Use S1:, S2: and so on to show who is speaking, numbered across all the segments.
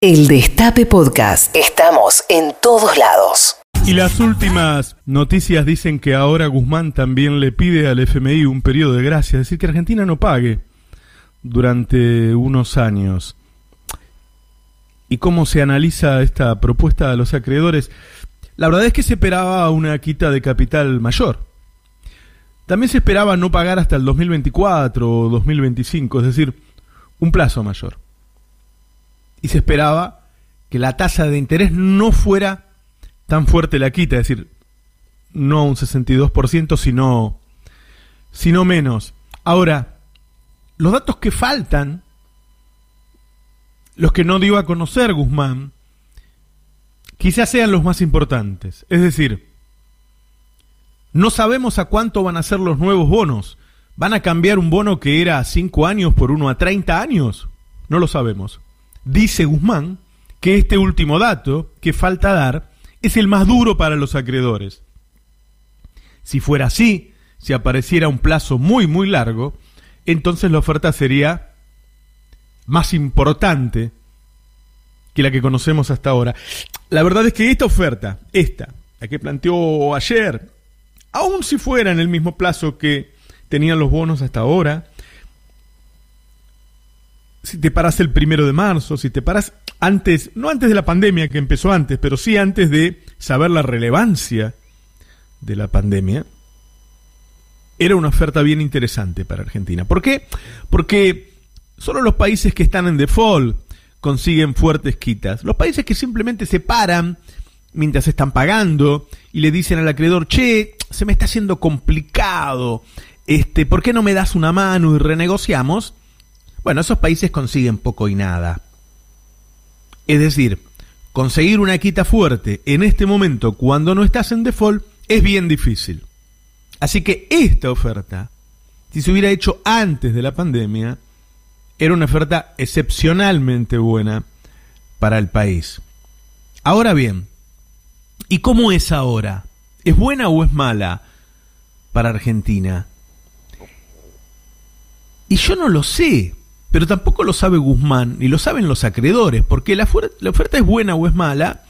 S1: El Destape Podcast. Estamos en todos lados.
S2: Y las últimas noticias dicen que ahora Guzmán también le pide al FMI un periodo de gracia, es decir, que Argentina no pague durante unos años. ¿Y cómo se analiza esta propuesta de los acreedores? La verdad es que se esperaba una quita de capital mayor. También se esperaba no pagar hasta el 2024 o 2025, es decir, un plazo mayor y se esperaba que la tasa de interés no fuera tan fuerte la quita, es decir, no un 62%, sino, sino menos. Ahora, los datos que faltan, los que no dio a conocer Guzmán, quizás sean los más importantes. Es decir, no sabemos a cuánto van a ser los nuevos bonos. ¿Van a cambiar un bono que era a 5 años por uno a 30 años? No lo sabemos. Dice Guzmán que este último dato que falta dar es el más duro para los acreedores. Si fuera así, si apareciera un plazo muy muy largo, entonces la oferta sería más importante que la que conocemos hasta ahora. La verdad es que esta oferta, esta, la que planteó ayer, aun si fuera en el mismo plazo que tenían los bonos hasta ahora, si te paras el primero de marzo, si te paras antes, no antes de la pandemia, que empezó antes, pero sí antes de saber la relevancia de la pandemia, era una oferta bien interesante para Argentina. ¿Por qué? Porque solo los países que están en default consiguen fuertes quitas. Los países que simplemente se paran mientras están pagando y le dicen al acreedor, che, se me está haciendo complicado, este, ¿por qué no me das una mano y renegociamos? Bueno, esos países consiguen poco y nada. Es decir, conseguir una quita fuerte en este momento cuando no estás en default es bien difícil. Así que esta oferta, si se hubiera hecho antes de la pandemia, era una oferta excepcionalmente buena para el país. Ahora bien, ¿y cómo es ahora? ¿Es buena o es mala para Argentina? Y yo no lo sé. Pero tampoco lo sabe Guzmán, ni lo saben los acreedores, porque la, oferta es buena o es mala,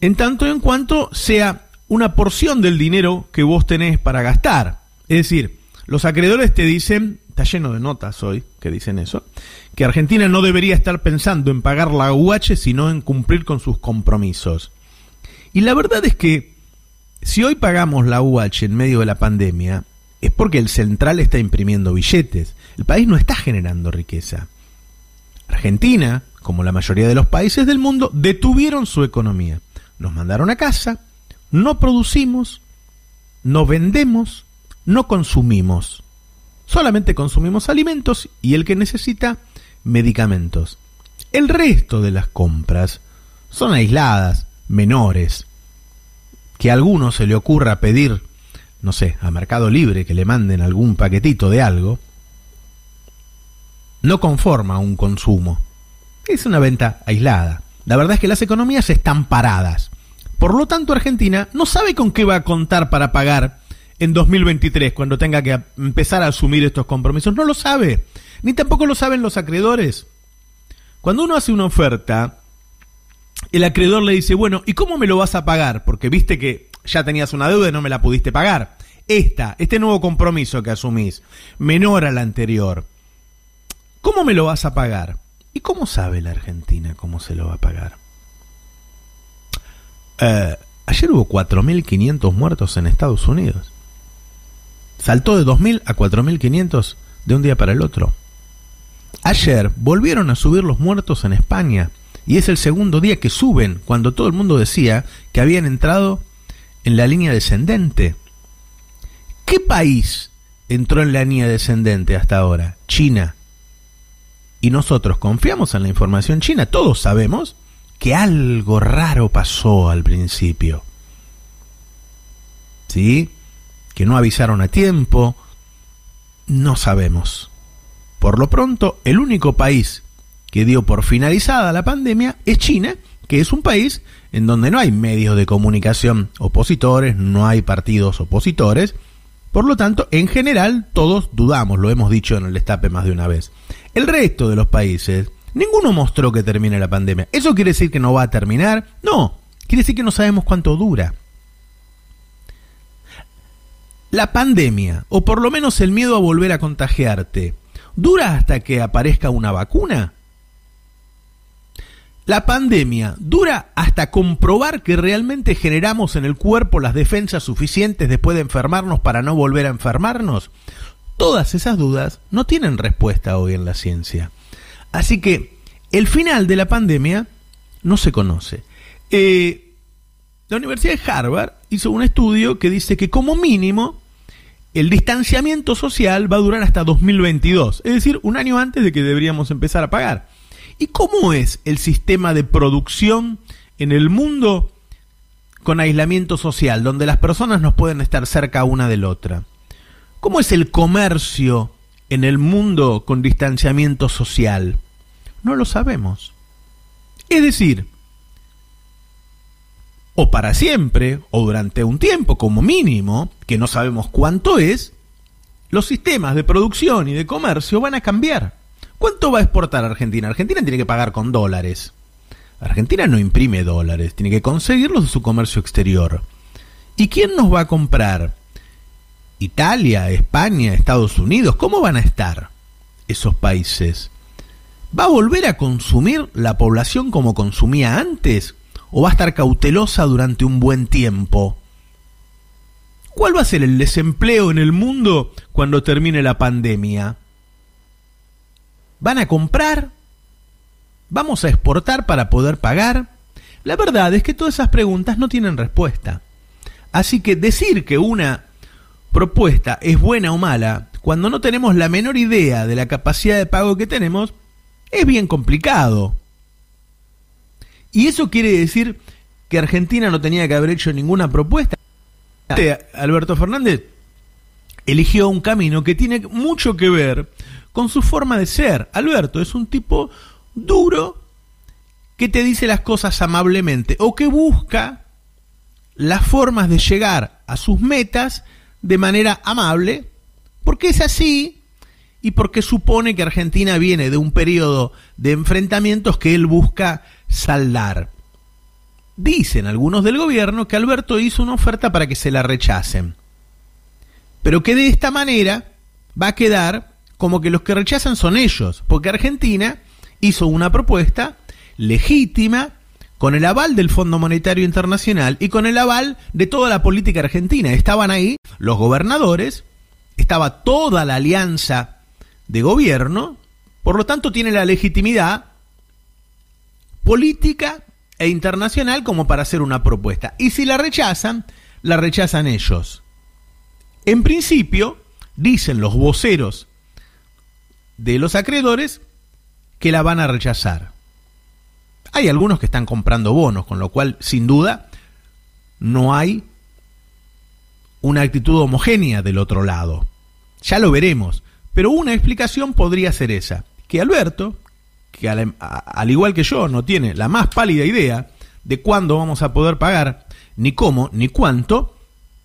S2: en tanto en cuanto sea una porción del dinero que vos tenés para gastar. Es decir, los acreedores te dicen, está lleno de notas hoy que dicen eso, que Argentina no debería estar pensando en pagar la UH, sino en cumplir con sus compromisos. Y la verdad es que si hoy pagamos la UH en medio de la pandemia, es porque el central está imprimiendo billetes. El país no está generando riqueza. Argentina, como la mayoría de los países del mundo, detuvieron su economía. Nos mandaron a casa, no producimos, no vendemos, no consumimos. Solamente consumimos alimentos y el que necesita medicamentos. El resto de las compras son aisladas, menores. Que a alguno se le ocurra pedir no sé, a Mercado Libre que le manden algún paquetito de algo, no conforma un consumo. Es una venta aislada. La verdad es que las economías están paradas. Por lo tanto, Argentina no sabe con qué va a contar para pagar en 2023 cuando tenga que empezar a asumir estos compromisos. No lo sabe. Ni tampoco lo saben los acreedores. Cuando uno hace una oferta, el acreedor le dice, bueno, ¿y cómo me lo vas a pagar? Porque viste que ya tenías una deuda y no me la pudiste pagar. Esta, este nuevo compromiso que asumís, menor al anterior, ¿cómo me lo vas a pagar? ¿Y cómo sabe la Argentina cómo se lo va a pagar? Eh, ayer hubo 4.500 muertos en Estados Unidos. Saltó de 2.000 a 4.500 de un día para el otro. Ayer volvieron a subir los muertos en España y es el segundo día que suben cuando todo el mundo decía que habían entrado en la línea descendente. ¿Qué país entró en la línea descendente hasta ahora? China. Y nosotros confiamos en la información china. Todos sabemos que algo raro pasó al principio. ¿Sí? Que no avisaron a tiempo. No sabemos. Por lo pronto, el único país que dio por finalizada la pandemia es China, que es un país en donde no hay medios de comunicación opositores, no hay partidos opositores, por lo tanto, en general, todos dudamos, lo hemos dicho en el destape más de una vez. El resto de los países Ninguno mostró que termine la pandemia. ¿Eso quiere decir que no va a terminar? No, quiere decir que no sabemos cuánto dura. La pandemia, o por lo menos el miedo a volver a contagiarte, ¿dura hasta que aparezca una vacuna? La pandemia dura hasta comprobar que realmente generamos en el cuerpo las defensas suficientes después de enfermarnos para no volver a enfermarnos. Todas esas dudas no tienen respuesta hoy en la ciencia. Así que el final de la pandemia no se conoce. Eh, la Universidad de Harvard hizo un estudio que dice que como mínimo el distanciamiento social va a durar hasta 2022, es decir, un año antes de que deberíamos empezar a pagar. ¿Y cómo es el sistema de producción en el mundo con aislamiento social, donde las personas no pueden estar cerca una de la otra? ¿Cómo es el comercio en el mundo con distanciamiento social? No lo sabemos. Es decir, o para siempre, o durante un tiempo como mínimo, que no sabemos cuánto es, los sistemas de producción y de comercio van a cambiar. ¿Cuánto va a exportar Argentina? Argentina tiene que pagar con dólares. Argentina no imprime dólares, tiene que conseguirlos de su comercio exterior. ¿Y quién nos va a comprar? Italia, España, Estados Unidos, ¿cómo van a estar esos países? ¿Va a volver a consumir la población como consumía antes? ¿O va a estar cautelosa durante un buen tiempo? ¿Cuál va a ser el desempleo en el mundo cuando termine la pandemia? ¿Van a comprar? ¿Vamos a exportar para poder pagar? La verdad es que todas esas preguntas no tienen respuesta. Así que decir que una propuesta es buena o mala cuando no tenemos la menor idea de la capacidad de pago que tenemos es bien complicado. Y eso quiere decir que Argentina no tenía que haber hecho ninguna propuesta. Alberto Fernández eligió un camino que tiene mucho que ver con su forma de ser. Alberto es un tipo duro que te dice las cosas amablemente o que busca las formas de llegar a sus metas de manera amable, porque es así y porque supone que Argentina viene de un periodo de enfrentamientos que él busca saldar. Dicen algunos del gobierno que Alberto hizo una oferta para que se la rechacen, pero que de esta manera va a quedar como que los que rechazan son ellos, porque Argentina hizo una propuesta legítima con el aval del Fondo Monetario Internacional y con el aval de toda la política argentina. Estaban ahí los gobernadores, estaba toda la alianza de gobierno, por lo tanto tiene la legitimidad política e internacional como para hacer una propuesta. Y si la rechazan, la rechazan ellos. En principio, dicen los voceros de los acreedores que la van a rechazar. Hay algunos que están comprando bonos, con lo cual, sin duda, no hay una actitud homogénea del otro lado. Ya lo veremos, pero una explicación podría ser esa, que Alberto, que al, al, igual que yo no tiene la más pálida idea de cuándo vamos a poder pagar, ni cómo, ni cuánto,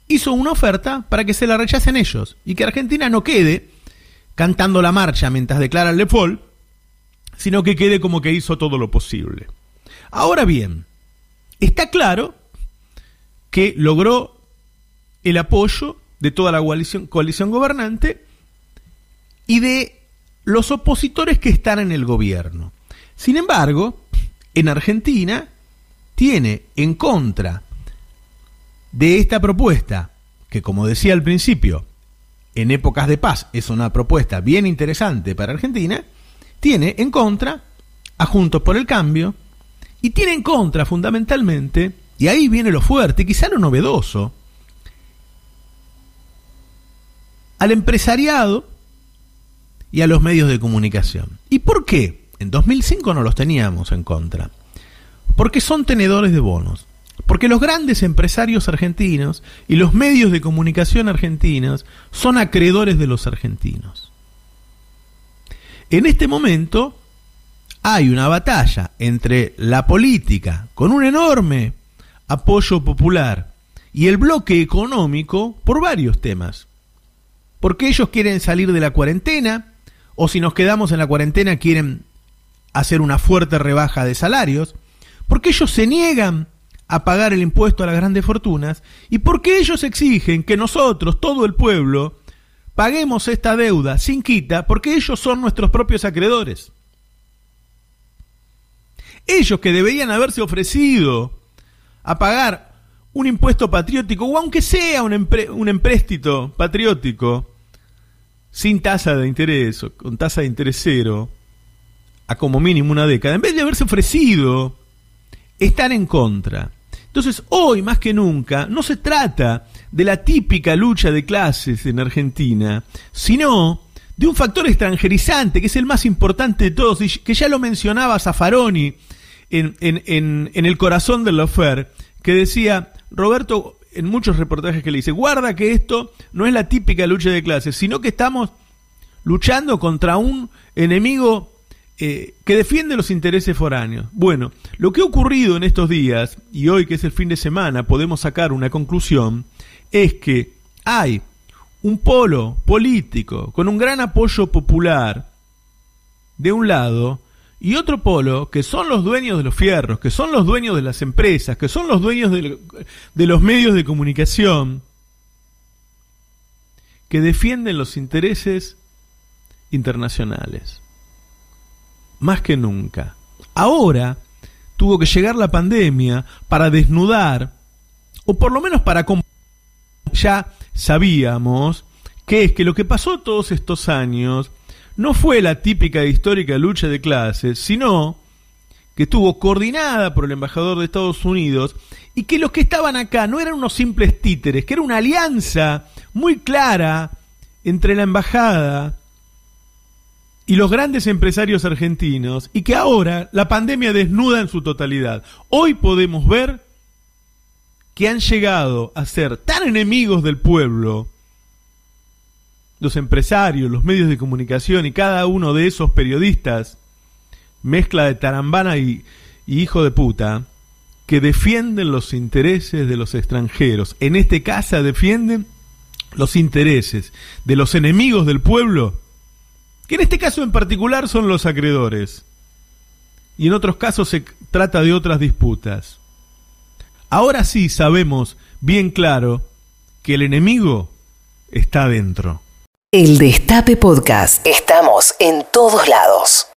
S2: hizo una oferta para que se la rechacen ellos y que Argentina no quede cantando la marcha mientras declara el default, sino que quede como que hizo todo lo posible. Ahora bien, está claro que logró el apoyo de toda la coalición, coalición gobernante y de los opositores que están en el gobierno. Sin embargo, en Argentina tiene en contra de esta propuesta, que como decía al principio, en épocas de paz es una propuesta bien interesante para Argentina, tiene en contra a Juntos por el Cambio y tiene en contra fundamentalmente, y ahí viene lo fuerte, quizá lo novedoso, al empresariado y a los medios de comunicación. ¿Y por qué? En 2005 no los teníamos en contra. Porque son tenedores de bonos. Porque los grandes empresarios argentinos y los medios de comunicación argentinos son acreedores de los argentinos. En este momento hay una batalla entre la política, con un enorme apoyo popular, y el bloque económico por varios temas. Porque ellos quieren salir de la cuarentena, o si nos quedamos en la cuarentena quieren hacer una fuerte rebaja de salarios, porque ellos se niegan a pagar el impuesto a las grandes fortunas y porque ellos exigen que nosotros, todo el pueblo, paguemos esta deuda sin quita porque ellos son nuestros propios acreedores. Ellos que deberían haberse ofrecido a pagar un impuesto patriótico, o aunque sea un, un empréstito patriótico, sin tasa de interés, o con tasa de interés cero, a como mínimo una década, en vez de haberse ofrecido, están en contra. Entonces, hoy más que nunca, no se trata de la típica lucha de clases en Argentina, sino de un factor extranjerizante, que es el más importante de todos, y que ya lo mencionaba Zaffaroni en, en, en, el corazón del Lofer, que decía, Roberto, en muchos reportajes que le dice, guarda que esto no es la típica lucha de clases, sino que estamos luchando contra un enemigo eh, que defiende los intereses foráneos. Bueno, lo que ha ocurrido en estos días, y hoy que es el fin de semana podemos sacar una conclusión, es que hay un polo político con un gran apoyo popular de un lado y otro polo que son los dueños de los fierros, que son los dueños de las empresas, que son los dueños de, de los medios de comunicación, que defienden los intereses internacionales. Más que nunca. Ahora tuvo que llegar la pandemia para desnudar, o por lo menos para... Ya sabíamos que es que lo que pasó todos estos años no fue la típica e histórica lucha de clases, sino que estuvo coordinada por el embajador de Estados Unidos y que los que estaban acá no eran unos simples títeres, que era una alianza muy clara entre la embajada y los grandes empresarios argentinos y que ahora la pandemia desnuda en su totalidad. Hoy podemos ver que han llegado a ser tan enemigos del pueblo los empresarios, los medios de comunicación y cada uno de esos periodistas, mezcla de tarambana y, hijo de puta, que defienden los intereses de los extranjeros. En este caso defienden los intereses de los enemigos del pueblo, que en este caso en particular son los acreedores. Y en otros casos se trata de otras disputas. Ahora sí sabemos bien claro que el enemigo está dentro.
S1: El Destape Podcast. Estamos en todos lados.